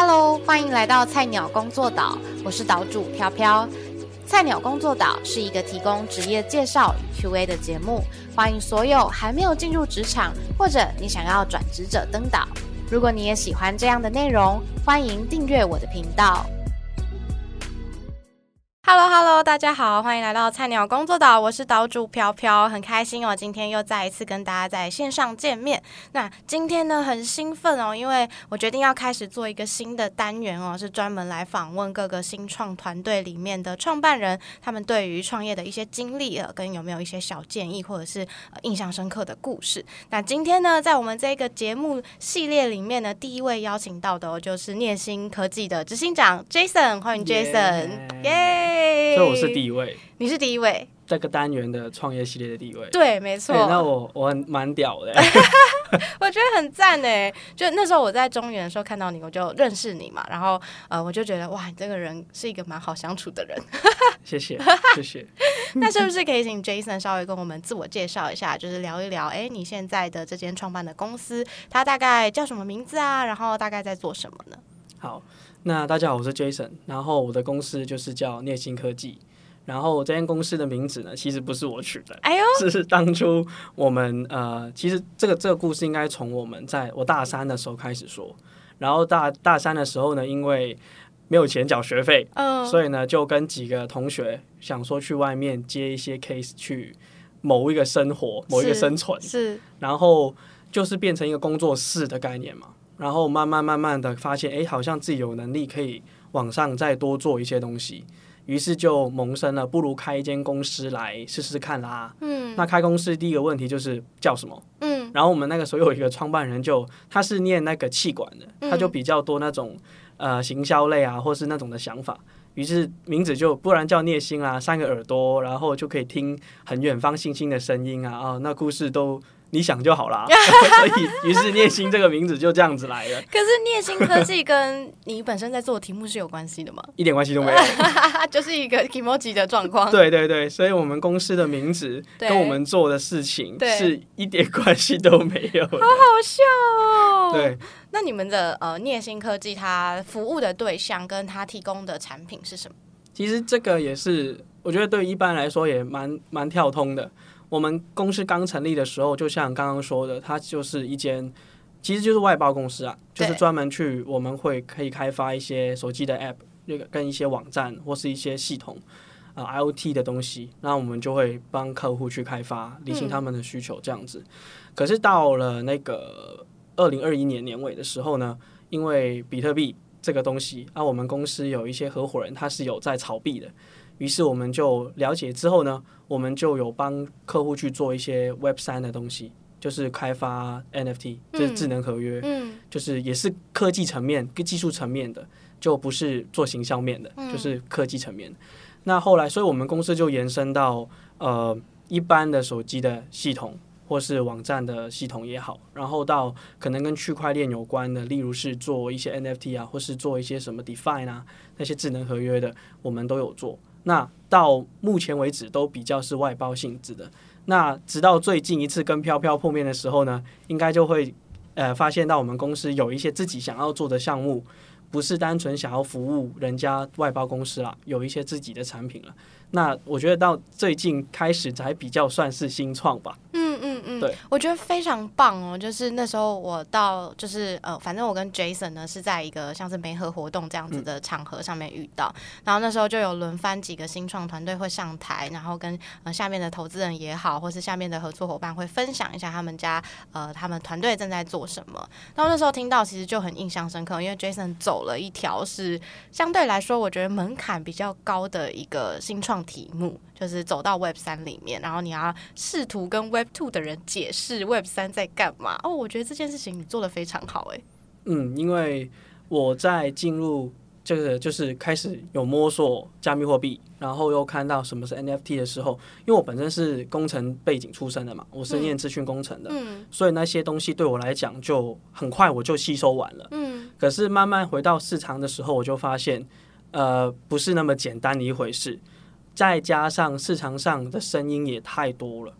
Hello，欢迎来到菜鸟工作岛，我是岛主飘飘。菜鸟工作岛是一个提供职业介绍与 Q&A 的节目，欢迎所有还没有进入职场或者你想要转职者登岛。如果你也喜欢这样的内容，欢迎订阅我的频道。Hello，Hello，大家好，欢迎来到菜鸟工作岛，我是岛主飘飘，很开心哦，今天又再一次跟大家在线上见面。那今天呢，很兴奋哦，因为我决定要开始做一个新的单元哦，是专门来访问各个新创团队里面的创办人，他们对于创业的一些经历呃，跟有没有一些小建议或者是印象深刻的故事。那今天呢，在我们这个节目系列里面呢，第一位邀请到的哦就是念心科技的执行长 Jason，欢迎 Jason，耶！所以我是第一位，你是第一位，这个单元的创业系列的第一位，对，没错。那我我很蛮屌的，我觉得很赞哎！就那时候我在中原的时候看到你，我就认识你嘛，然后呃，我就觉得哇，你这个人是一个蛮好相处的人。谢谢，谢谢。那是不是可以请 Jason 稍微跟我们自我介绍一下，就是聊一聊，哎，你现在的这间创办的公司，它大概叫什么名字啊？然后大概在做什么呢？好。那大家好，我是 Jason，然后我的公司就是叫聂星科技，然后这间公司的名字呢，其实不是我取的，哎呦，是当初我们呃，其实这个这个故事应该从我们在我大三的时候开始说，然后大大三的时候呢，因为没有钱缴学费，嗯，所以呢就跟几个同学想说去外面接一些 case 去某一个生活，某一个生存，是，然后就是变成一个工作室的概念嘛。然后慢慢慢慢的发现，哎，好像自己有能力可以往上再多做一些东西，于是就萌生了，不如开一间公司来试试看啦。嗯，那开公司第一个问题就是叫什么？嗯，然后我们那个时候有一个创办人，就他是念那个气管的，他就比较多那种呃行销类啊，或是那种的想法，于是名字就不然叫聂星啊，三个耳朵，然后就可以听很远方星星的声音啊，啊，那故事都。你想就好啦。所以于是聂星这个名字就这样子来了。可是聂星科技跟你本身在做的题目是有关系的吗？一点关系都没有，就是一个 emoji 的状况。对对对，所以我们公司的名字跟我们做的事情是一点关系都没有。好好笑哦。对，那你们的呃聂星科技，它服务的对象跟它提供的产品是什么？其实这个也是，我觉得对一般来说也蛮蛮跳通的。我们公司刚成立的时候，就像刚刚说的，它就是一间，其实就是外包公司啊，就是专门去我们会可以开发一些手机的 App，那个跟一些网站或是一些系统啊 IOT 的东西，那我们就会帮客户去开发，理清他们的需求这样子。可是到了那个二零二一年年尾的时候呢，因为比特币这个东西，啊，我们公司有一些合伙人他是有在炒币的。于是我们就了解之后呢，我们就有帮客户去做一些 Web 三的东西，就是开发 NFT，就是智能合约，嗯，就是也是科技层面跟技术层面的，就不是做形象面的，就是科技层面。那后来，所以我们公司就延伸到呃一般的手机的系统或是网站的系统也好，然后到可能跟区块链有关的，例如是做一些 NFT 啊，或是做一些什么 Define 啊那些智能合约的，我们都有做。那到目前为止都比较是外包性质的。那直到最近一次跟飘飘碰面的时候呢，应该就会呃发现到我们公司有一些自己想要做的项目，不是单纯想要服务人家外包公司啦，有一些自己的产品了。那我觉得到最近开始才比较算是新创吧。嗯嗯嗯，对，我觉得非常棒哦。就是那时候我到，就是呃，反正我跟 Jason 呢是在一个像是媒合活动这样子的场合上面遇到，然后那时候就有轮番几个新创团队会上台，然后跟呃下面的投资人也好，或是下面的合作伙伴会分享一下他们家呃他们团队正在做什么。然后那时候听到其实就很印象深刻，因为 Jason 走了一条是相对来说我觉得门槛比较高的一个新创。题目就是走到 Web 三里面，然后你要试图跟 Web Two 的人解释 Web 三在干嘛。哦，我觉得这件事情你做的非常好，哎。嗯，因为我在进入这个就是开始有摸索加密货币，然后又看到什么是 NFT 的时候，因为我本身是工程背景出身的嘛，我是念资讯工程的，嗯，所以那些东西对我来讲就很快我就吸收完了，嗯。可是慢慢回到市场的时候，我就发现，呃，不是那么简单的一回事。再加上市场上的声音也太多了，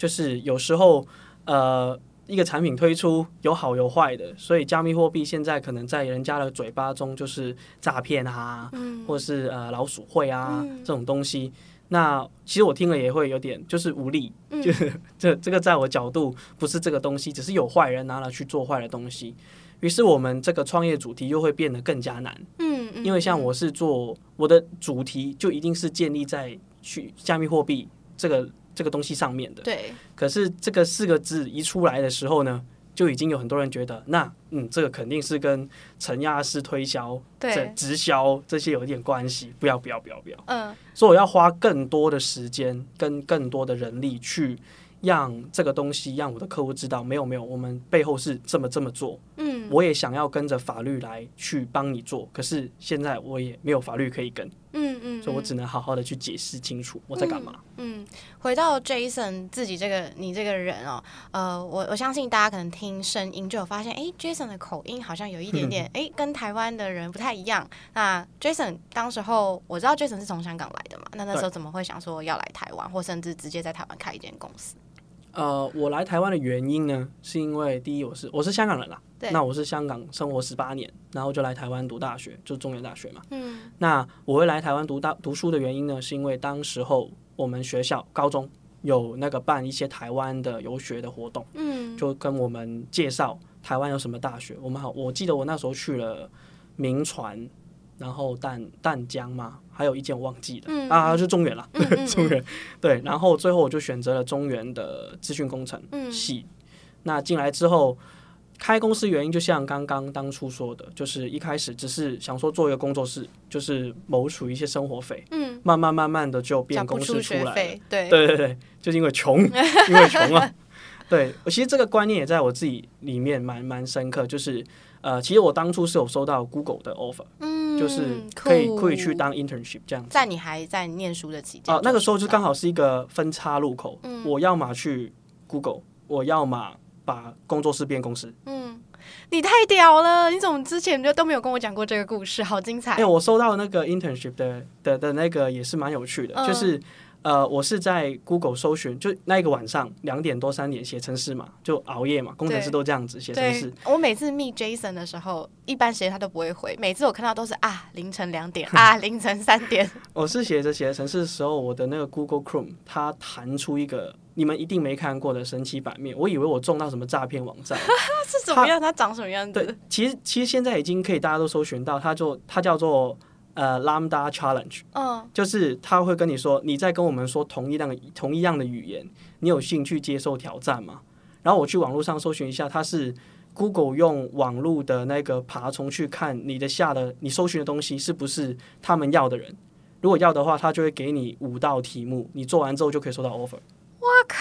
就是有时候，呃，一个产品推出有好有坏的，所以加密货币现在可能在人家的嘴巴中就是诈骗啊，或是呃老鼠会啊这种东西。那其实我听了也会有点就是无力，就是这这个在我角度不是这个东西，只是有坏人拿了去做坏的东西。于是我们这个创业主题又会变得更加难。嗯，因为像我是做我的主题就一定是建立在去加密货币这个这个东西上面的。对。可是这个四个字一出来的时候呢？就已经有很多人觉得，那嗯，这个肯定是跟承压式推销、这直销这些有一点关系。不要不要不要不要，嗯，所以我要花更多的时间跟更多的人力去让这个东西让我的客户知道，没有没有，我们背后是这么这么做。嗯，我也想要跟着法律来去帮你做，可是现在我也没有法律可以跟。嗯嗯，所以我只能好好的去解释清楚我在干嘛。嗯，回到 Jason 自己这个你这个人哦，呃，我我相信大家可能听声音就有发现，哎，Jason 的口音好像有一点点，哎，跟台湾的人不太一样。那 Jason 当时候我知道 Jason 是从香港来的嘛，那那时候怎么会想说要来台湾，或甚至直接在台湾开一间公司？呃，我来台湾的原因呢，是因为第一我是我是香港人啦。那我是香港生活十八年，然后就来台湾读大学，就中原大学嘛。嗯。那我会来台湾读大读书的原因呢，是因为当时候我们学校高中有那个办一些台湾的游学的活动，嗯，就跟我们介绍台湾有什么大学。我们好，我记得我那时候去了明传，然后淡淡江嘛，还有一间我忘记了，啊，就中原了，中原。对，然后最后我就选择了中原的资讯工程系。那进来之后。开公司原因就像刚刚当初说的，就是一开始只是想说做一个工作室，就是谋取一些生活费。嗯，慢慢慢慢的就变公司出来了。对对对对，就是因为穷，因为穷啊。对，我其实这个观念也在我自己里面蛮蛮深刻，就是呃，其实我当初是有收到 Google 的 offer，嗯，就是可以可以去当 internship 这样子。在你还在念书的期间啊，那个时候就刚好是一个分叉路口，我要么去 Google，我要么。把工作室变公司，嗯，你太屌了！你怎么之前就都没有跟我讲过这个故事？好精彩！哎，我收到那个 internship 的的的那个也是蛮有趣的，就是。呃，我是在 Google 搜寻，就那一个晚上两点多三点写程式嘛，就熬夜嘛，工程师都这样子写程式。我每次 meet Jason 的时候，一般时间他都不会回，每次我看到都是啊凌晨两点啊 凌晨三点。我是写着写着程式的时候，我的那个 Google Chrome 它弹出一个你们一定没看过的神奇版面，我以为我中到什么诈骗网站。是什么样？它长什么样子？对，其实其实现在已经可以大家都搜寻到，它就它叫做。呃，Lambda Challenge，嗯，就是他会跟你说，你在跟我们说同一样的同一样的语言，你有兴趣接受挑战吗？然后我去网络上搜寻一下，它是 Google 用网络的那个爬虫去看你的下的你搜寻的东西是不是他们要的人，如果要的话，他就会给你五道题目，你做完之后就可以收到 offer。我靠！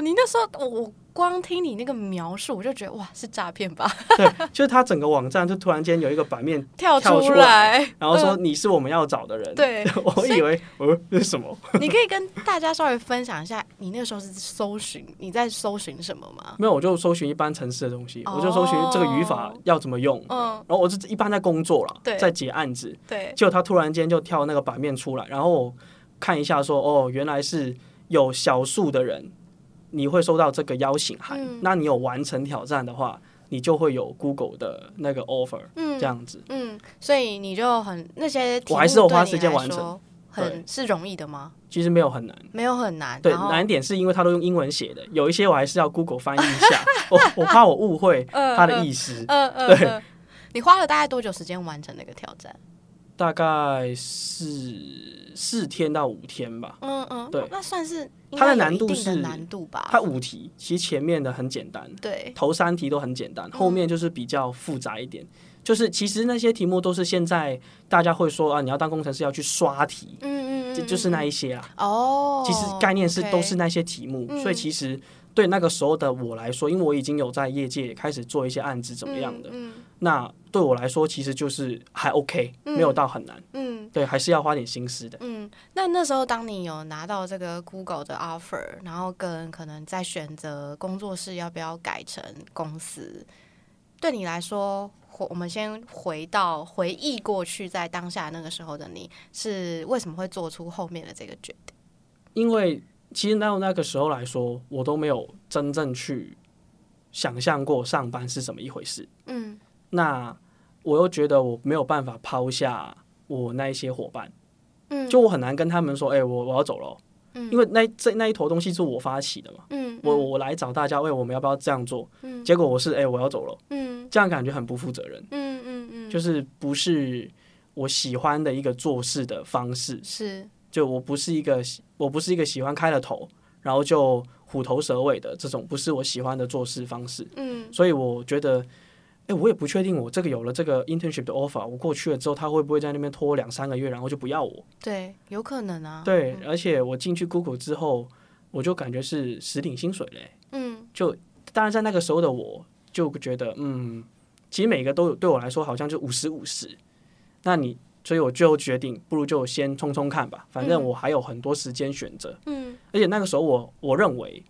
你那时候我。光听你那个描述，我就觉得哇，是诈骗吧？对，就是他整个网站就突然间有一个版面 跳出来，然后说你是我们要找的人。对，我以为呃这是什么？你可以跟大家稍微分享一下，你那个时候是搜寻你在搜寻什么吗？没有，我就搜寻一般城市的东西，我就搜寻这个语法要怎么用。嗯，然后我就一般在工作了，在结案子。对，结果他突然间就跳那个版面出来，然后我看一下说哦，原来是有小数的人。你会收到这个邀请函，那你有完成挑战的话，你就会有 Google 的那个 offer，这样子。嗯，所以你就很那些，我还是有花时间完成，很是容易的吗？其实没有很难，没有很难。对，难点是因为他都用英文写的，有一些我还是要 Google 翻译一下，我我怕我误会他的意思。嗯嗯，对。你花了大概多久时间完成那个挑战？大概是四天到五天吧。嗯嗯，对，那算是它的难度是难度吧？它五题，其实前面的很简单，对，头三题都很简单，后面就是比较复杂一点。就是其实那些题目都是现在大家会说啊，你要当工程师要去刷题，嗯嗯嗯，就是那一些啊。哦，其实概念是都是那些题目，所以其实。对那个时候的我来说，因为我已经有在业界开始做一些案子，怎么样的？那对我来说，其实就是还 OK，没有到很难。嗯，对，还是要花点心思的。嗯，那那时候当你有拿到这个 Google 的 offer，然后跟可能在选择工作室要不要改成公司，对你来说，我们先回到回忆过去，在当下那个时候的你是为什么会做出后面的这个决定？因为。其实到那个时候来说，我都没有真正去想象过上班是怎么一回事。嗯那我又觉得我没有办法抛下我那一些伙伴，嗯，就我很难跟他们说，哎、我我要走了，嗯。因为那这那一坨东西是我发起的嘛，嗯我我来找大家，喂，我们要不要这样做？嗯。结果我是，哎、我要走了，嗯。这样感觉很不负责任，嗯嗯嗯，就是不是我喜欢的一个做事的方式，是。就我不是一个我不是一个喜欢开了头，然后就虎头蛇尾的这种，不是我喜欢的做事方式。嗯。所以我觉得，哎、我也不确定我这个有了这个 internship 的 offer，我过去了之后，他会不会在那边拖两三个月，然后就不要我？对，有可能啊。对，而且我进去 Google 之后，我就感觉是实领薪水嘞、嗯就当然，在那个时候的我就觉得，嗯，其实每个都有对我来说好像就五十五十。那你，所以我最后决定，不如就先冲冲看吧，反正嗯我还有很多时间选择。嗯而且那个时候我我认为，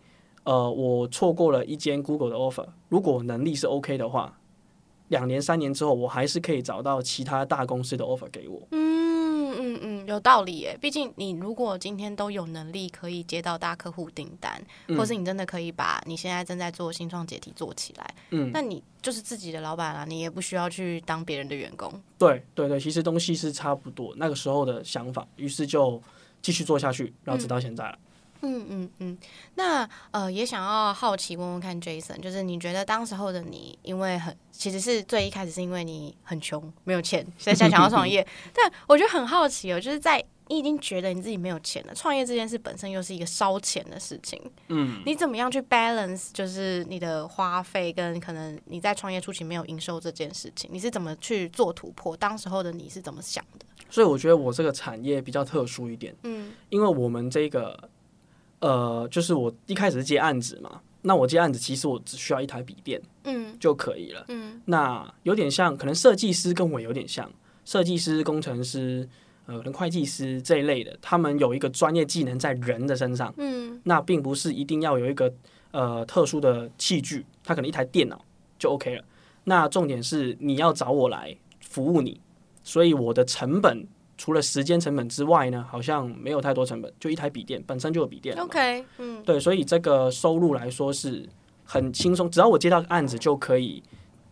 呃，我错过了一间 Google 的 offer，如果我能力是 OK 的话，两年三年之后，我还是可以找到其他大公司的 offer 给我。嗯嗯嗯，有道理耶。毕竟你如果今天都有能力可以接到大客户订单，嗯或是你真的可以把你现在正在做新创解题做起来，嗯，那你就是自己的老板啦，你也不需要去当别人的员工。对对对，其实东西是差不多，那个时候的想法，于是就继续做下去，然后直到现在了。嗯嗯嗯嗯，那呃也想要好奇问问看 Jason，就是你觉得当时候的你，因为很其实是最一开始是因为你很穷没有钱，所以才想要创业。但我觉得很好奇哦，就是在你已经觉得你自己没有钱了，创业这件事本身又是一个烧钱的事情，嗯，你怎么样去 balance 就是你的花费跟可能你在创业初期没有营收这件事情，你是怎么去做突破？当时候的你是怎么想的？所以我觉得我这个产业比较特殊一点，嗯因为我们这个呃，就是我一开始是接案子嘛，那我接案子其实我只需要一台笔电嗯就可以了。嗯那有点像，可能设计师跟我有点像，设计师、工程师，呃，可能会计师这一类的，他们有一个专业技能在人的身上，嗯那并不是一定要有一个呃特殊的器具，他可能一台电脑就 OK 了。那重点是你要找我来服务你，所以我的成本除了时间成本之外呢，好像没有太多成本，就一台笔电本身就有笔电了。，OK，嗯对，所以这个收入来说是很轻松，只要我接到案子就可以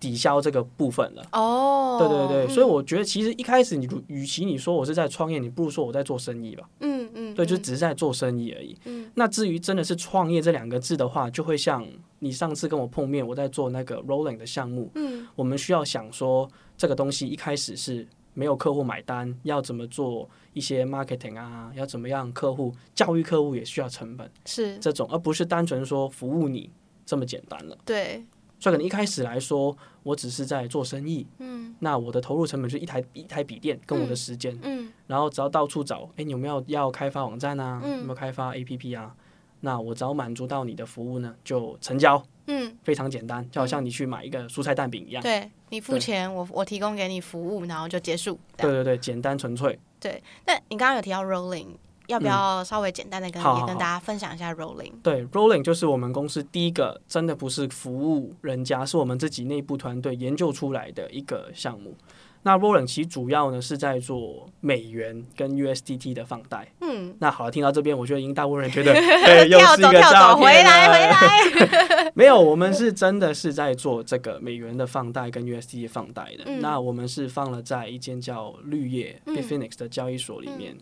抵消这个部分了。哦，对对对，所以嗯我觉得其实一开始你与其你说我是在创业，你不如说我在做生意吧。嗯嗯，对，就嗯只是在做生意而已。嗯那至于真的是创业这两个字的话，就会像你上次跟我碰面，我在做那个 Rolling 的项目，嗯我们需要想说这个东西一开始是没有客户买单，要怎么做一些 marketing 啊，要怎么样客户教育客户也需要成本是。这种，而不是单纯说服务你这么简单了。对，所以可能一开始来说，我只是在做生意，嗯。那我的投入成本就是一台一台笔电跟我的嗯时间，嗯然后只要到处找，哎，你有没有要开发网站啊？嗯。有没有开发 APP 啊？那我只要满足到你的服务呢，就成交，嗯，非常简单，就好像你去买一个蔬菜蛋饼一样。对你付钱，我我提供给你服务，然后就结束。对对对，简单纯粹。对那你刚刚有提到 rolling，要不要稍微简单的跟跟大家分享一下 rolling？对，Rolling 就是我们公司第一个真的不是服务人家，是我们自己内部团队研究出来的一个项目。那 Rolling 其实主要呢是在做美元跟 USDT 的放贷。嗯，那好了，听到这边，我觉得已经大部分人觉得，对，又是一个走跳走，诈骗回来回来。没有，我们是真的是在做这个美元的放贷跟 USDT 放贷的。嗯那我们是放了在一间叫绿叶嗯 Bitfinex 的交易所里面。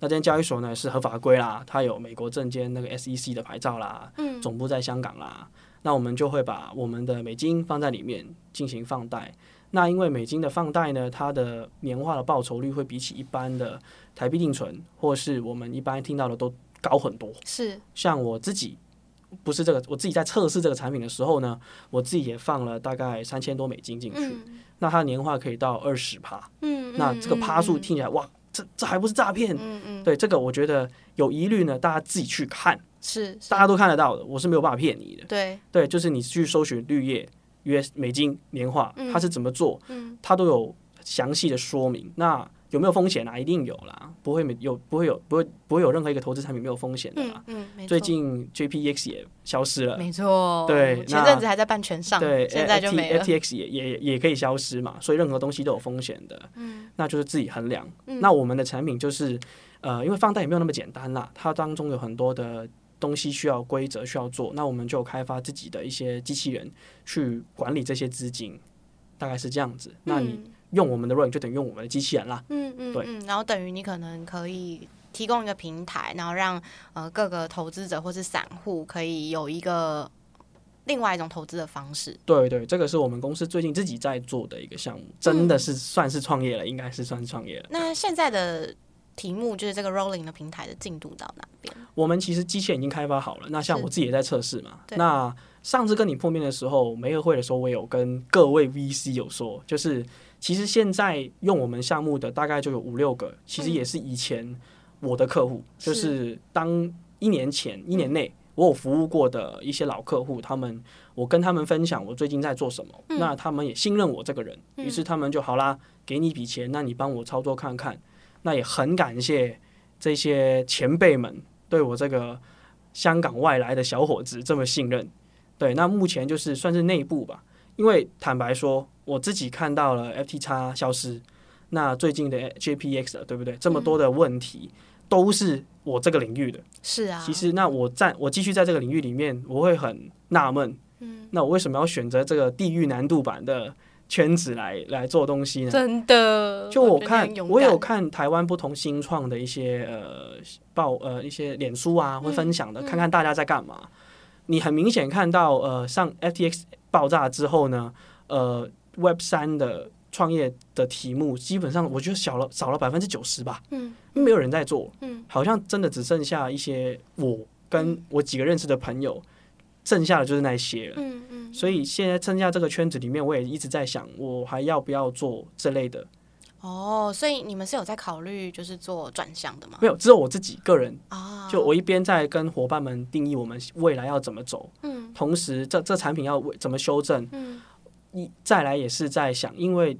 那间交易所呢是合法规啦，它有美国证监那个 SEC 的牌照啦，嗯总部在香港啦。那我们就会把我们的美金放在里面进行放贷。那因为美金的放贷呢，它的年化的报酬率会比起一般的台币定存，或是我们一般听到的都高很多。是，像我自己不是这个，我自己在测试这个产品的时候呢，我自己也放了大概三千多美金进去，嗯。那它年化可以到二十趴，嗯，那这个趴数嗯。听起来、哇，这这还不是诈骗？嗯嗯，对，这个我觉得有疑虑呢，大家自己去看，是，是。大家都看得到的，我是没有办法骗你的。对，对，就是你去搜寻绿叶 US 美金年化，嗯它是怎么做，嗯它都有详细的说明。那有没有风险啊？一定有啦，不会没有不会有不会不会有任何一个投资产品没有风险的啦。嗯嗯，最近 JPX 也消失了，没错，对那前阵子还在半全上，对现在就没了。FTX 也也也可以消失嘛，所以任何东西都有风险的，嗯那就是自己衡量。嗯那我们的产品就是呃，因为放贷也没有那么简单啦，它当中有很多的东西需要规则需要做，那我们就开发自己的一些机器人去管理这些资金，大概是这样子。那你用我们的 n 就等于用我们的机器人啦。嗯嗯，对嗯，然后等于你可能可以提供一个平台，然后让呃各个投资者或是散户可以有一个另外一种投资的方式。对对，这个是我们公司最近自己在做的一个项目，真的是算是创业了，应该是算是创业了。那现在的题目就是这个 Rolling 的平台的进度到哪边？我们其实机器人已经开发好了，那像我自己也在测试嘛。那上次跟你碰面的时候，媒合会的时候，我有跟各位 VC 有说，就是其实现在用我们项目的大概就有五六个，其实也是以前我的客户，是就是当一年前一年内。我有服务过的一些老客户，他们我跟他们分享我最近在做什么，那他们也信任我这个人，于是他们就好啦，给你一笔钱，那你帮我操作看看。那也很感谢这些前辈们对我这个香港外来的小伙子这么信任。对，那目前就是算是内部吧，因为坦白说，我自己看到了 FT 叉消失，那最近的 JPX 对不对？这么多的问题都是我这个领域的。是啊，其实，那我在我继续在这个领域里面，我会很纳闷，嗯，那我为什么要选择这个地狱难度版的圈子来来做东西呢？真的，就我看我有看台湾不同新创的一些呃报呃一些脸书啊会分享的，嗯。看看大家在干嘛。你很明显看到呃上 FTX 爆炸之后呢，呃 Web 三的创业的题目基本上我觉得少了少了百分之九十吧，嗯，没有人在做，嗯，好像真的只剩下一些我跟我几个认识的朋友，剩下的就是那些了。嗯嗯，所以现在剩下这个圈子里面，我也一直在想，我还要不要做这类的？哦，所以你们是有在考虑就是做转向的吗？没有，只有我自己个人，啊，就我一边在跟伙伴们定义我们未来要怎么走，嗯。同时这这产品要为怎么修正，嗯。一再来也是在想，因为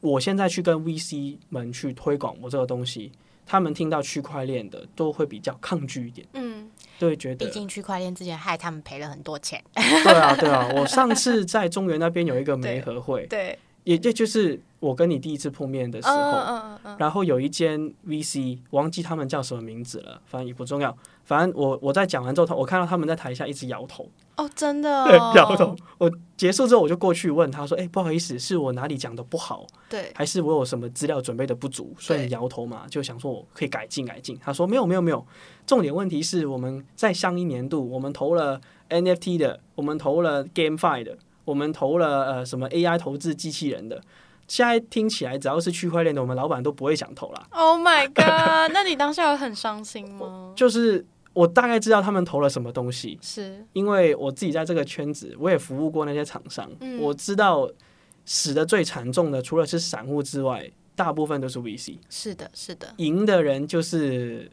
我现在去跟 VC 们去推广我这个东西，他们听到区块链的都会比较抗拒一点，嗯，都会觉得毕竟区块链之前害他们赔了很多钱。对啊对啊。我上次在中原那边有一个媒合会，对，也也就是我跟你第一次碰面的时候。嗯嗯嗯然后有一间 VC，忘记他们叫什么名字了，反正也不重要。反正我我在讲完之后，他我看到他们在台下一直摇头，哦，真的、哦，对，摇头。我结束之后我就过去问他说：“哎、不好意思，是我哪里讲的不好，对，还是我有什么资料准备的不足，所以你摇头嘛？”就想说我可以改进改进。他说：“没有没有没有，重点问题是我们在上一年度我们投了 NFT 的，我们投了 GameFi 的，我们投了呃什么 AI 投资机器人的。”现在听起来，只要是区块链的，我们老板都不会想投啦。Oh my god！那你当下有很伤心吗？就是我大概知道他们投了什么东西，是，因为我自己在这个圈子，我也服务过那些厂商，嗯我知道死的最惨重的，除了是散户之外，大部分都是 VC，是的，是的，赢的人就是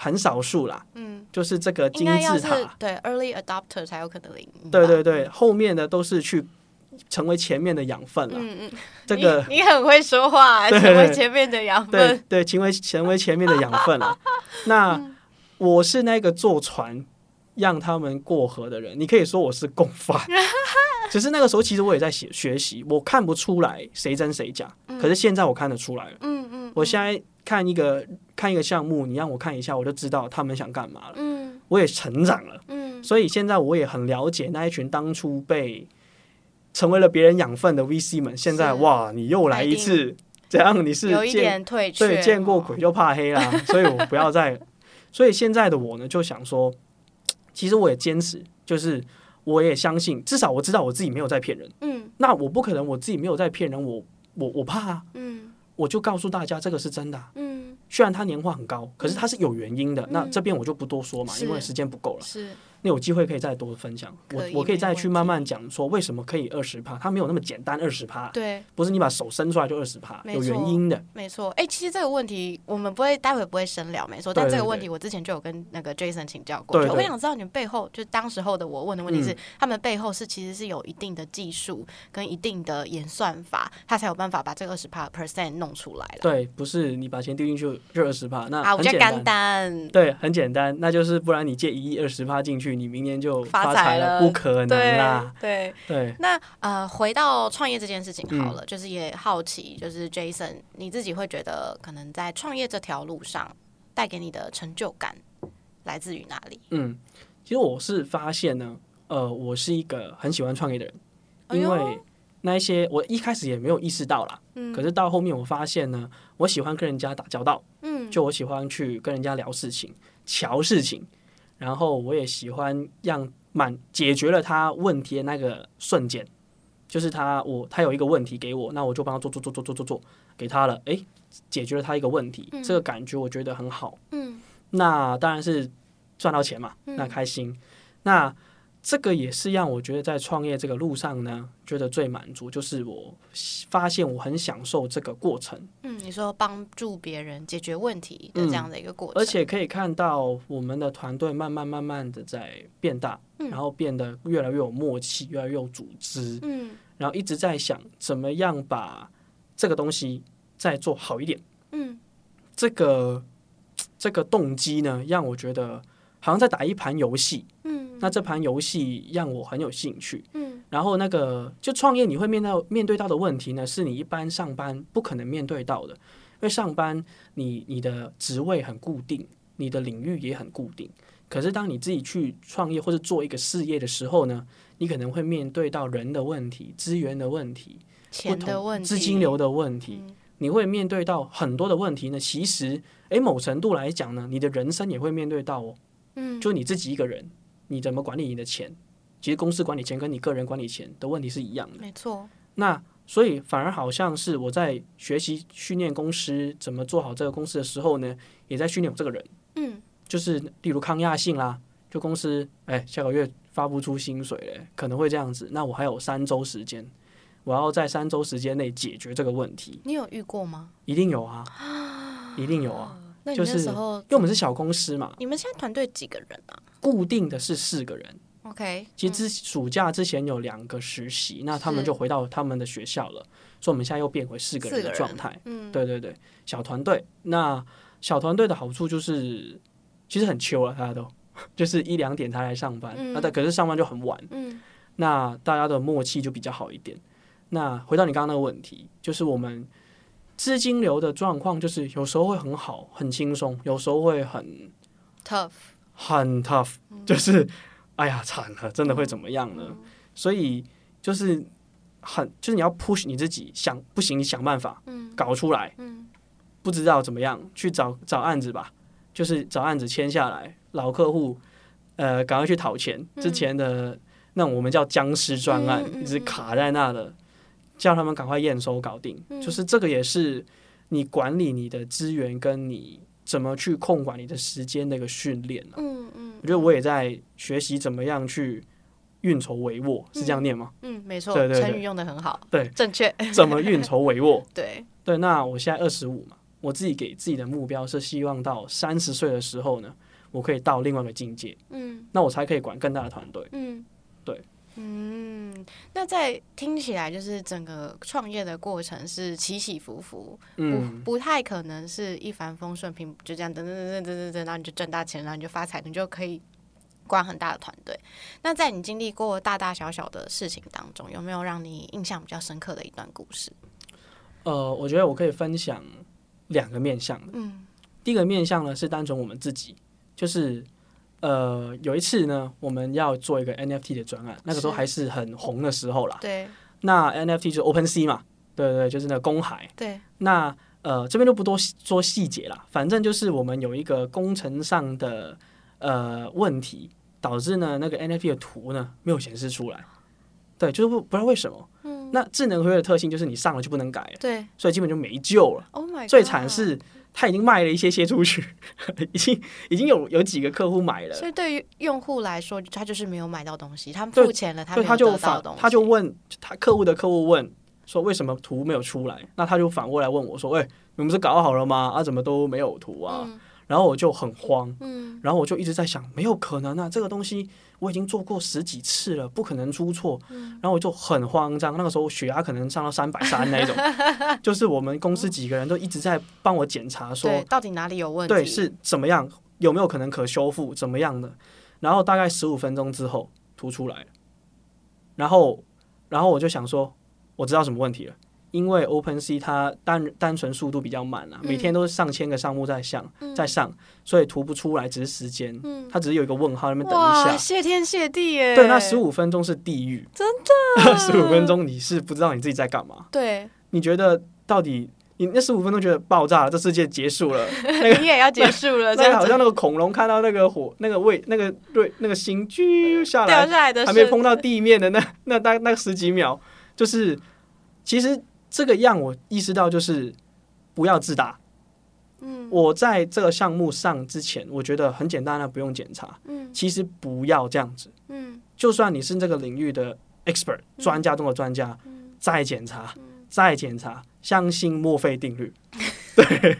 很少数啦，嗯，就是这个金字塔，对 early adopter 才有可能领。对对对，后面的都是去成为前面的养分了。嗯嗯，这个你你很会说话，啊成为前面的养分。对对，成为成为前面的养分了。那嗯我是那个坐船让他们过河的人，你可以说我是共犯。只是那个时候，其实我也在学学习，我看不出来谁真谁假，可是现在我看得出来了。嗯嗯，我现在看一个看一个项目，你让我看一下，我就知道他们想干嘛了。嗯我也成长了，嗯所以现在我也很了解那一群当初被成为了别人养分的 VC 们。现在哇，你又来一次，怎样？你是有一见点退却，对，见过哦鬼就怕黑啦，所以我不要再。所以现在的我呢，就想说，其实我也坚持，就是我也相信，至少我知道我自己没有在骗人。嗯那我不可能我自己没有在骗人，我我我怕啊，嗯我就告诉大家这个是真的啊、嗯，虽然它年化很高，可是它是有原因的。那嗯这边我就不多说嘛，因为时间不够了。是那有机会可以再多分享，我我可以再去慢慢讲说为什么可以二十趴，它没有那么简单，二十趴对，不是你把手伸出来就二十趴，有原因的。没错。哎，其实这个问题我们不会，待会不会深聊，没错。但这个问题我之前就有跟那个 Jason 请教过，我想知道你们背后，就当时候的我问的问题是，嗯他们背后是其实是有一定的技术跟一定的演算法，他才有办法把这个二十趴 percent 弄出来了。对，不是你把钱丢进去就二十趴，那啊，我很简。单。对，很简单，那就是不然你借一亿二十趴进去，你明年就发财财了不可能啦。对，对，那呃，回到创业这件事情嗯好了，就是也好奇，就是 Jason，你自己会觉得可能在创业这条路上带给你的成就感来自于哪里？嗯，其实我是发现呢，呃，我是一个很喜欢创业的人，因为那一些我一开始也没有意识到啦，嗯可是到后面我发现呢，我喜欢跟人家打交道，嗯，就我喜欢去跟人家聊事情、瞧事情，然后我也喜欢让满解决了他问题的那个瞬间，就是他我他有一个问题给我，那我就帮他做做做做做做做，给他了，诶，解决了他一个问题，这个感觉我觉得很好。嗯那当然是赚到钱嘛，那开心。那这个也是让我觉得在创业这个路上呢，觉得最满足，就是我发现我很享受这个过程，嗯，你说帮助别人解决问题的这样的一个过程，而且可以看到我们的团队慢慢慢慢的在变大，然后变得越来越有默契，越来越有组织，嗯。然后一直在想怎么样把这个东西再做好一点。嗯。这个这个动机呢，让我觉得好像在打一盘游戏。嗯那这盘游戏让我很有兴趣。嗯然后那个就创业，你会面到面对到的问题呢，是你一般上班不可能面对到的，因为上班你你的职位很固定，你的领域也很固定。可是当你自己去创业或者做一个事业的时候呢，你可能会面对到人的问题、资源的问题、不钱的同问题，资金流的问题，嗯你会面对到很多的问题呢。其实，诶，某程度来讲呢，你的人生也会面对到哦。嗯，就你自己一个人，你怎么管理你的钱？其实公司管理钱跟你个人管理钱的问题是一样的。没错，那所以反而好像是我在学习训练公司怎么做好这个公司的时候呢，也在训练我这个人。嗯就是例如抗压性啦，就公司哎下个月发不出薪水嘞，可能会这样子。那我还有三周时间，我要在三周时间内解决这个问题，你有遇过吗？一定有啊，一定有啊，那你就是那时候，因为我们是小公司嘛，你们现在团队几个人啊固定的是四个人。？OK，其实之暑假之前有两个实习，那他们就回到他们的学校了，所以我们现在又变回四个人的状态。嗯，对对对，小团队。那小团队的好处就是，其实很秋了，大家都 就是一两点才来上班，嗯那但可是上班就很晚，嗯那大家的默契就比较好一点。那回到你刚刚那个问题，就是我们资金流的状况，就是有时候会很好，很轻松，有时候会很，tough，很 tough，就是哎呀惨了，真的会怎么样呢？所以就是很就是你要 push 你自己，想不行你想办法嗯。搞出来，嗯。不知道怎么样去找找案子吧，就是找案子签下来，老客户呃赶快去讨钱，之前的那我们叫僵尸专案一直卡在那的，叫他们赶快验收搞定，就是这个也是你管理你的资源跟你怎么去控管你的时间的一个训练啊。嗯嗯我觉得我也在学习怎么样去运筹帷幄，是这样念吗？嗯，没错，对对对。成语用的很好，对。正确，怎么运筹帷幄？对，对，那我现在二十五嘛，我自己给自己的目标是希望到三十岁的时候呢，我可以到另外一个境界，嗯。那我才可以管更大的团队。嗯，对，嗯，那在听起来就是整个创业的过程是起起伏伏，嗯，不不太可能是一帆风顺，平就这样等等等等等等，然后你就挣大钱，然后你就发财，你就可以管很大的团队。那在你经历过大大小小的事情当中，有没有让你印象比较深刻的一段故事？呃，我觉得我可以分享两个面向的。嗯第一个面向呢是单纯我们自己，就是呃有一次呢，我们要做一个 NFT 的专案，那个时候还是很红的时候啦。对那 NFT 就是 OpenSea 嘛，对对对，就是那个公海。对，那呃这边就不多说细节啦，反正就是我们有一个工程上的呃问题，导致呢那个 NFT 的图呢没有显示出来。对，就是不不知道为什么。嗯，那智能合约的特性就是你上了就不能改了，对所以基本就没救了。，Oh my，God 最惨是他已经卖了一些些出去，已经已经有有几个客户买了，所以对于用户来说，他就是没有买到东西，他们付钱了，他，没有他就他就问他客户的客户问说为什么图没有出来？那他就反过来问我说：“喂、你们不是搞好了吗？啊，怎么都没有图啊？”嗯然后我就很慌，嗯然后我就一直在想，没有可能啊，这个东西我已经做过十几次了，不可能出错。嗯然后我就很慌张，那个时候血压可能上到三百三那一种，就是我们公司几个人都一直在帮我检查说对，到底哪里有问题？对，是怎么样，有没有可能可修复，怎么样的？然后大概十五分钟之后，吐出来了，然后，然后我就想说，我知道什么问题了，因为 Open C 它单单纯速度比较慢啊，每天都是上千个项目在上在上，所以涂不出来，只是时间，它只是有一个问号那边等一下。谢天谢地耶！对，那十五分钟是地狱，真的。十五分钟你是不知道你自己在干嘛。对，你觉得到底你那十五分钟觉得爆炸了，这世界结束了，那个你也要结束了，那个好像那个恐龙看到那个火那个位那个对那个星啾下来掉下来的还没碰到地面的那那那那十几秒，就是其实。这个样我意识到就是不要自大。嗯，我在这个项目上之前，我觉得很简单的，不用检查。嗯，其实不要这样子。嗯，就算你是这个领域的 expert 专家中的专家，再检查，再检查，相信墨菲定律。对，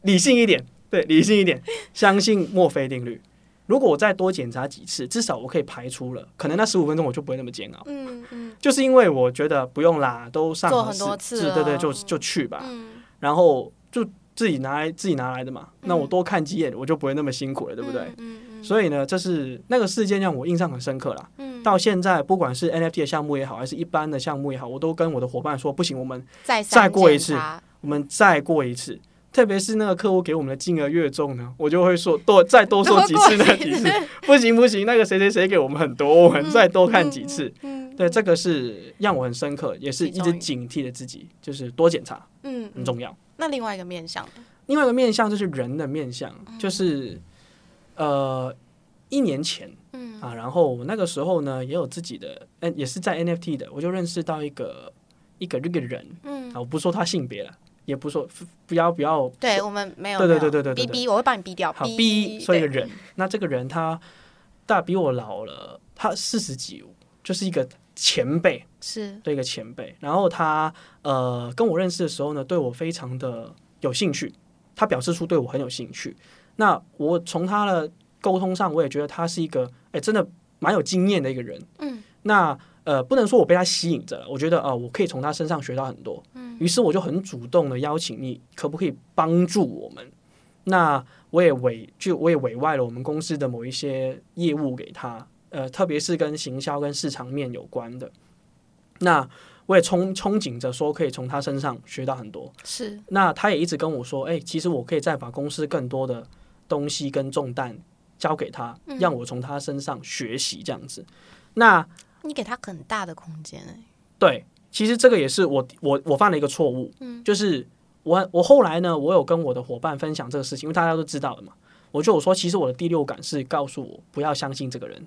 理性一点，对，理性一点，相信墨菲定律。如果我再多检查几次，至少我可以排除了，可能那十五分钟我就不会那么煎熬。嗯嗯，就是因为我觉得不用啦，都上很多次，对对，就就去吧。嗯，然后就自己拿来自己拿来的嘛，那我多看几眼，我就不会那么辛苦了，对不对？嗯嗯。所以呢，这是那个事件让我印象很深刻啦。嗯。到现在，不管是 NFT 的项目也好，还是一般的项目也好，我都跟我的伙伴说，不行，我们再再过一次，我们再过一次。特别是那个客户给我们的金额越重呢，我就会说多再多说几次 那几次，不行不行，那个谁谁谁给我们很多，我们再多看几次。嗯，对，这个是让我很深刻，也是一直警惕着自己，就是多检查，嗯，很重要。那另外一个面向，另外一个面向就是人的面向，就是呃，一年前，嗯。啊，然后那个时候呢，也有自己的，嗯，也是在 NFT 的，我就认识到一个一个这个人，嗯。啊，我不说他性别了。也不说不要不要，对我们没有对对对对对逼逼我会帮你逼掉，好逼说一个人，那这个人他大比我老了，他四十几，就是一个前辈，是对一个前辈。然后他呃跟我认识的时候呢，对我非常的有兴趣，他表示出对我很有兴趣。那我从他的沟通上，我也觉得他是一个哎真的蛮有经验的一个人。嗯，那。呃，不能说我被他吸引着了，我觉得啊，我可以从他身上学到很多。嗯，于是我就很主动的邀请你，可不可以帮助我们？那我也委就我也委外了我们公司的某一些业务给他，呃，特别是跟行销跟市场面有关的。那我也憧憧憬着说，可以从他身上学到很多。是，那他也一直跟我说，哎，其实我可以再把公司更多的东西跟重担交给他，让我从他身上学习这样子。那你给他很大的空间哎，对，其实这个也是我我我犯了一个错误，嗯，就是我我后来呢，我有跟我的伙伴分享这个事情，因为大家都知道了嘛，我就我说，其实我的第六感是告诉我不要相信这个人，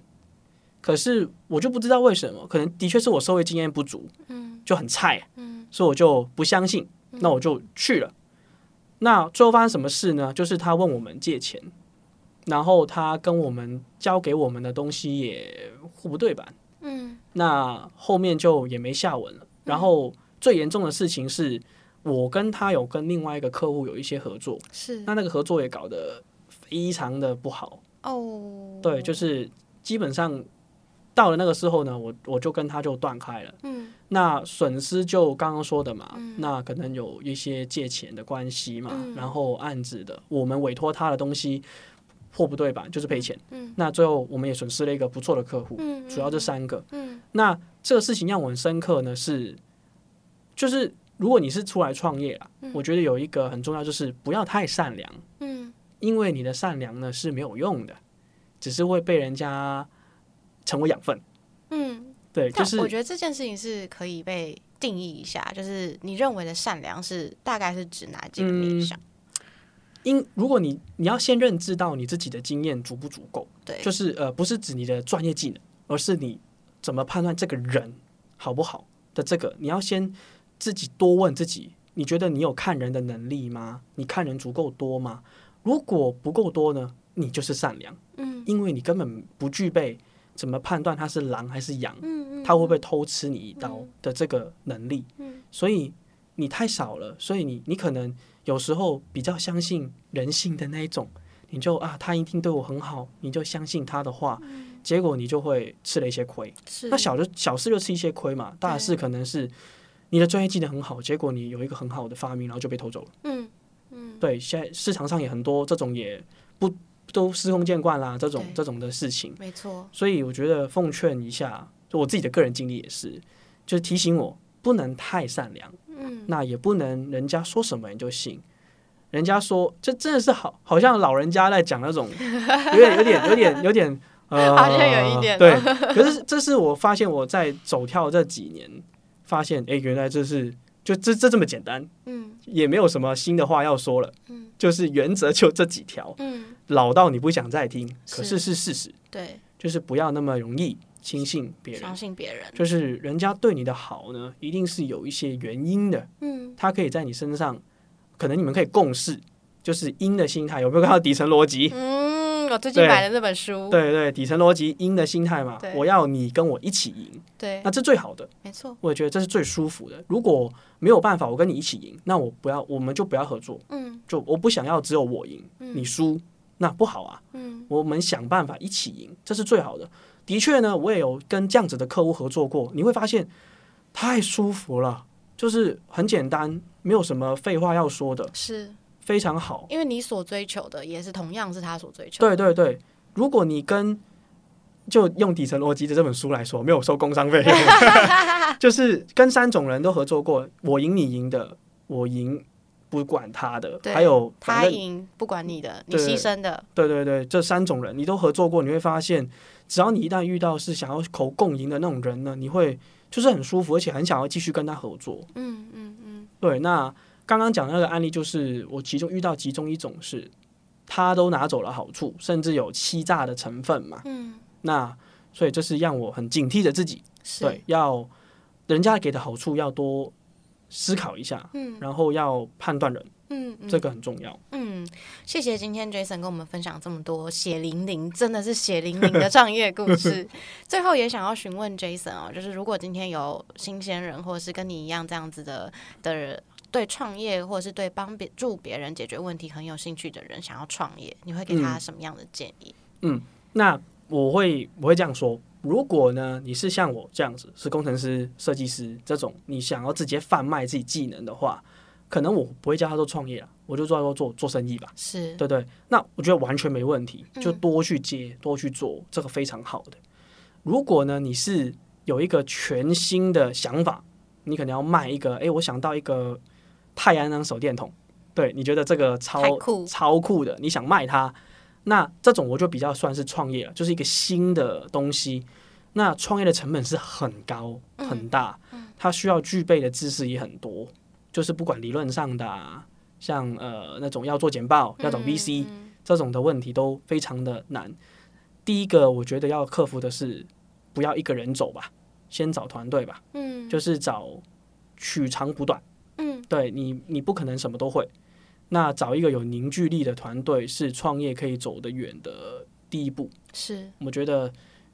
可是我就不知道为什么，可能的确是我社会经验不足，嗯，就很菜，嗯，所以我就不相信，那我就去了，那最后发生什么事呢？就是他问我们借钱，然后他跟我们交给我们的东西也互不对版。嗯，那后面就也没下文了。然后最严重的事情是，我跟他有跟另外一个客户有一些合作，是那那个合作也搞得非常的不好哦。对，就是基本上到了那个时候呢，我我就跟他就断开了。嗯，那损失就刚刚说的嘛，那可能有一些借钱的关系嘛，然后案子的我们委托他的东西。货不对版就是赔钱，嗯，那最后我们也损失了一个不错的客户，嗯，主要这三个，嗯，那这个事情让我很深刻呢，是，就是如果你是出来创业啊，我觉得有一个很重要就是不要太善良，嗯，因为你的善良呢是没有用的，只是会被人家成为养分，嗯，对，就是我觉得这件事情是可以被定义一下，就是你认为的善良是大概是指哪几个面向？因如果你你要先认知到你自己的经验足不足够，对，就是呃不是指你的专业技能，而是你怎么判断这个人好不好的这个，你要先自己多问自己，你觉得你有看人的能力吗？你看人足够多吗？如果不够多呢，你就是善良，嗯，因为你根本不具备怎么判断他是狼还是羊，嗯嗯，他会不会偷吃你一刀的这个能力，嗯，所以你太少了，所以你你可能。有时候比较相信人性的那一种，你就啊，他一定对我很好，你就相信他的话，结果你就会吃了一些亏。那小的小事就吃一些亏嘛，大事可能是你的专业技能很好，结果你有一个很好的发明，然后就被偷走了。嗯嗯，对，现在市场上也很多这种，也不都司空见惯啦，这种这种的事情。没错。所以我觉得奉劝一下，就我自己的个人经历也是，就是提醒我不能太善良。嗯，那也不能人家说什么你就信。人家说，这真的是好，好像老人家在讲那种，有点、有点、有点、有点，呃，好像有一点哦对。可是这是我发现我在走跳这几年，发现，哎、原来这是就这这这么简单，嗯也没有什么新的话要说了，嗯就是原则就这几条，嗯，老到你不想再听，可是是是事实，对，就是不要那么容易轻信别人。相。信别人，就是人家对你的好呢，一定是有一些原因的，嗯。他可以在你身上，可能你们可以共事，就是因的心态，有没有看到底层逻辑？嗯，我最近买的那本书，对对，底层逻辑因的心态嘛，我要你跟我一起赢，对。那这最好的，没错，我也觉得这是最舒服的。如果没有办法我跟你一起赢，那我不要，我们就不要合作，嗯。就我不想要只有我赢，你输，那不好啊。嗯。我们想办法一起赢，这是最好的。的确呢，我也有跟这样子的客户合作过，你会发现太舒服了，就是很简单，没有什么废话要说的，是。非常好。因为你所追求的也是同样是他所追求的，对对对，如果你跟就用底层逻辑的这本书来说，没有收工商费，就是跟三种人都合作过，我赢你赢的，我赢不管他的，还有他赢不管你的，你牺牲的，对对对，这三种人你都合作过，你会发现，只要你一旦遇到是想要口共赢的那种人呢，你会就是很舒服，而且很想要继续跟他合作。嗯嗯嗯，对，那刚刚讲的那个案例就是我其中遇到其中一种是，他都拿走了好处，甚至有欺诈的成分嘛。嗯，那所以这是让我很警惕着自己，对，要人家给的好处要多思考一下，嗯然后要判断人，嗯嗯，这个很重要。嗯，谢谢今天 Jason 跟我们分享这么多血淋淋，真的是血淋淋的创业故事。最后也想要询问 Jason 哦，就是如果今天有新鲜人，或者是跟你一样这样子的的人，对创业或者是对帮别助别人解决问题很有兴趣的人，想要创业，你会给他什么样的建议？嗯那我会我会这样说，如果呢你是像我这样子是工程师、设计师这种，你想要直接贩卖自己技能的话，可能我不会叫他做创业啊，我就叫他做做生意吧，是，对不对？那我觉得完全没问题，就嗯多去接，多去做，这个非常好的。如果呢你是有一个全新的想法，你可能要卖一个，诶，我想到一个太阳能手电筒，对你觉得这个超酷超酷的，你想卖它，那这种我就比较算是创业了，就是一个新的东西。那创业的成本是很高很大，它需要具备的知识也很多，就是不管理论上的、啊，像呃那种要做简报、要找 VC、这种的问题都非常的难。第一个，我觉得要克服的是不要一个人走吧，先找团队吧，嗯就是找取长补短。嗯对你，你不可能什么都会。那找一个有凝聚力的团队是创业可以走得远的第一步。是，我觉得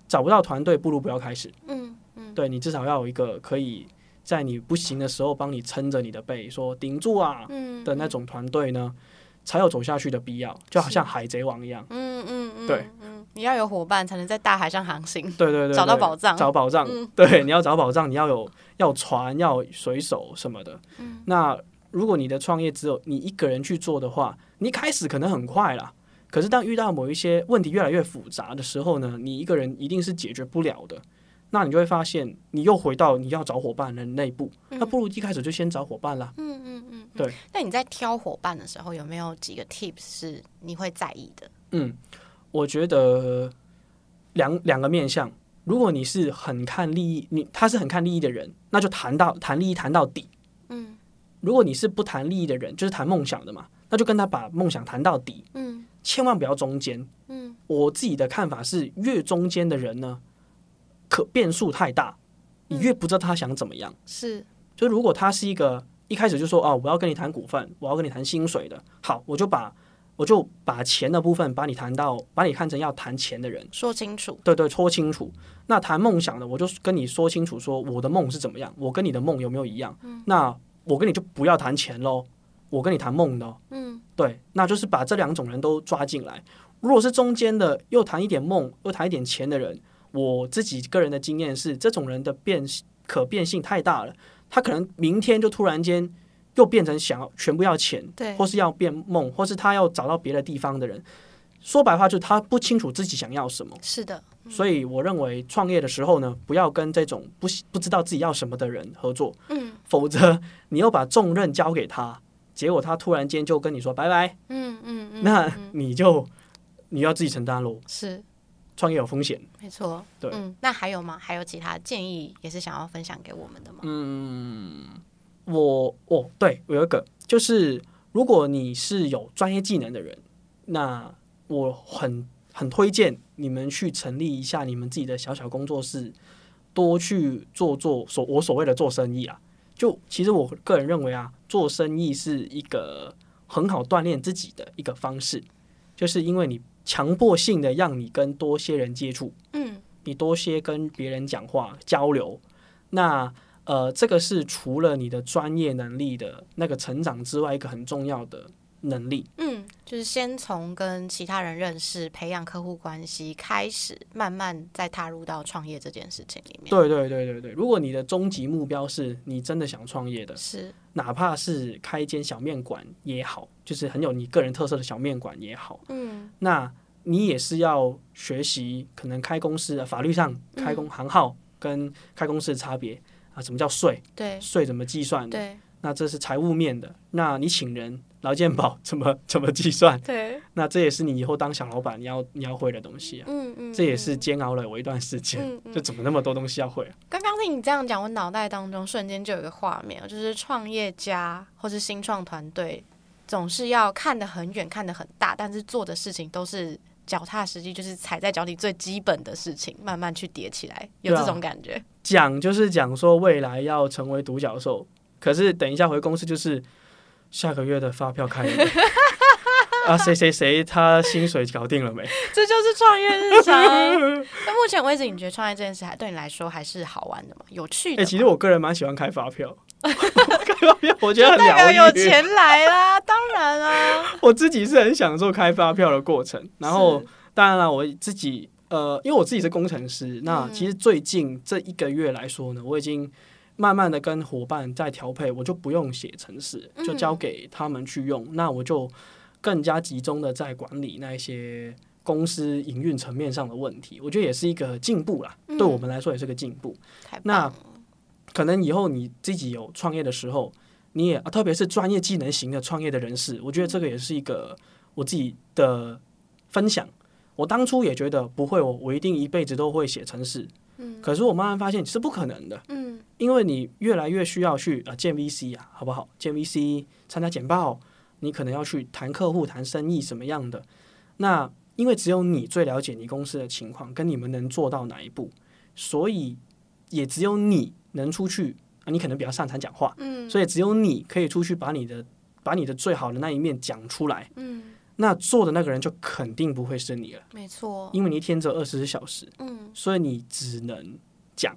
找不到团队，不如不要开始。嗯嗯对你至少要有一个可以在你不行的时候帮你撑着你的背，说顶住啊嗯的那种团队呢，才有走下去的必要。就好像海贼王一样。嗯嗯嗯，对嗯，你要有伙伴才能在大海上航行。对对对对找到宝藏找宝藏。嗯对，你要找宝藏，你要有要船，要水手什么的。嗯那如果你的创业只有你一个人去做的话，你一开始可能很快啦。可是当遇到某一些问题越来越复杂的时候呢，你一个人一定是解决不了的。那你就会发现，你又回到你要找伙伴的那一步，那不如一开始就先找伙伴啦。嗯嗯嗯，嗯对。那你在挑伙伴的时候，有没有几个 tips 是你会在意的？嗯，我觉得两两个面向，如果你是很看利益，你他是很看利益的人，那就谈到谈利益谈到底。嗯如果你是不谈利益的人，就是谈梦想的嘛，那就跟他把梦想谈到底，嗯千万不要中间。嗯我自己的看法是，越中间的人呢，可变数太大，你越不知道他想怎么样。是就如果他是一个一开始就说哦，我要跟你谈股份，我要跟你谈薪水的，好，我就把我就把钱的部分把你谈到，把你看成要谈钱的人，说清楚。对对，说清楚。那谈梦想的，我就跟你说清楚，说我的梦是怎么样，我跟你的梦有没有一样？嗯那我跟你就不要谈钱喽，我跟你谈梦的哦。嗯对，那就是把这两种人都抓进来。如果是中间的，又谈一点梦，又谈一点钱的人，我自己个人的经验是，这种人的变可变性太大了，他可能明天就突然间又变成想要全部要钱，对或是要变梦，或是他要找到别的地方的人。说白话就是他不清楚自己想要什么。是的，所以我认为创业的时候呢，不要跟这种不不知道自己要什么的人合作，嗯。否则你又把重任交给他，结果他突然间就跟你说拜拜，嗯嗯嗯，那嗯你就你要自己承担喽。是。创业有风险，没错，对。嗯，那还有吗？还有其他建议也是想要分享给我们的吗？嗯我哦，对我有一个。就是，如果你是有专业技能的人，那我很很推荐你们去成立一下你们自己的小小工作室，多去做做所我所谓的做生意啊。就其实我个人认为啊，做生意是一个很好锻炼自己的一个方式，就是因为你强迫性的让你跟多些人接触，嗯你多些跟别人讲话交流，那呃，这个是除了你的专业能力的那个成长之外，一个很重要的能力。嗯，就是先从跟其他人认识、培养客户关系开始，慢慢再踏入到创业这件事情里面。对对对对对，如果你的终极目标是你真的想创业的，是，哪怕是开一间小面馆也好，就是很有你个人特色的小面馆也好，嗯那你也是要学习可能开公司的法律上开公行号跟开公司的差别。啊，什么叫税，对。税怎么计算的，对。那这是财务面的。那你请人劳健保怎么怎么计算？对，那这也是你以后当小老板你要你要会的东西啊。嗯嗯，这也是嗯煎熬了我一段时间，嗯嗯就怎么那么多东西要会啊？刚刚听你这样讲，我脑袋当中瞬间就有一个画面，就是创业家或是新创团队，总是要看得很远、看得很大，但是做的事情都是脚踏实地，就是踩在脚底最基本的事情，慢慢去叠起来，有这种感觉。讲就是讲说未来要成为独角兽，可是等一下回公司就是下个月的发票开了没啊，谁谁谁他薪水搞定了没？这就是创业日常。那目前为止，你觉得创业这件事还对你来说还是好玩的吗？有趣哎、的吗？其实我个人蛮喜欢开发票，开发票我觉得很代表。有钱来啦，当然啊。我自己是很享受开发票的过程，然后当然了，我自己呃，因为我自己是工程师，那嗯其实最近这一个月来说呢，我已经慢慢的跟伙伴在调配，我就不用写程式，就嗯交给他们去用，那我就更加集中的在管理那一些公司营运层面上的问题，我觉得也是一个进步啦，嗯对我们来说也是个进步。那。可能以后你自己有创业的时候，你也、啊特别是专业技能型的创业的人士，我觉得这个也是一个我自己的分享。我当初也觉得不会，我我一定一辈子都会写程式。嗯可是我慢慢发现是不可能的，嗯因为你越来越需要去啊见 VC 啊，好不好？见 VC 参加简报，你可能要去谈客户、谈生意什么样的。那因为只有你最了解你公司的情况，跟你们能做到哪一步，所以也只有你能出去啊。你可能比较擅长讲话，嗯所以只有你可以出去把你的把你的最好的那一面讲出来。嗯，那做的那个人就肯定不会是你了，没错。因为你一天只有二十四小时，嗯所以你只能讲。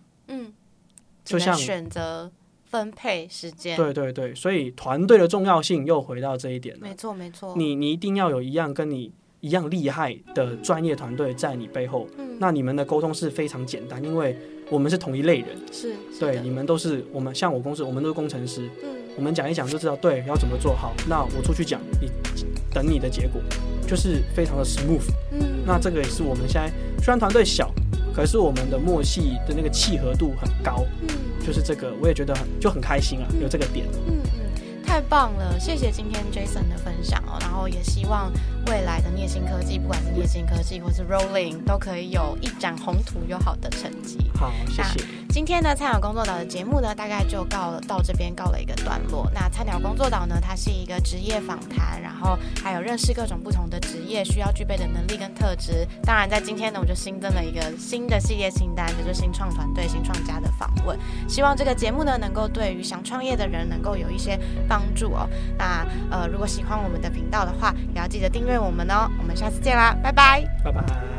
嗯，就像选择分配时间。对对对，所以团队的重要性又回到这一点了没。错没错。你你一定要有一样跟你一样厉害的专业团队在你背后，嗯那你们的沟通是非常简单，因为我们是同一类人。是是对，你们都是我们像我公司，我们都是工程师，嗯我们讲一讲就知道对要怎么做好。那我出去讲，你等你的结果，就是非常的 smooth。嗯那这个也是我们现在虽然团队小，可是我们的默契的那个契合度很高，嗯就是这个我也觉得很就很开心啊，有这个点。嗯嗯，太棒了！谢谢今天 Jason 的分享哦，然后也希望未来的聂新科技，不管是聂新科技或是 Rolling，都可以有一展宏图有好的成绩。好，谢谢。今天呢，菜鸟工作岛的节目呢，大概就告了到这边告了一个段落。那菜鸟工作岛呢，它是一个职业访谈，然后还有认识各种不同的职业需要具备的能力跟特质。当然，在今天呢，我就新增了一个新的系列清单，就是新创团队、新创家的访问。希望这个节目呢，能够对于想创业的人能够有一些帮助哦。那呃，如果喜欢我们的频道的话，也要记得订阅我们哦。我们下次见啦，拜拜。拜拜。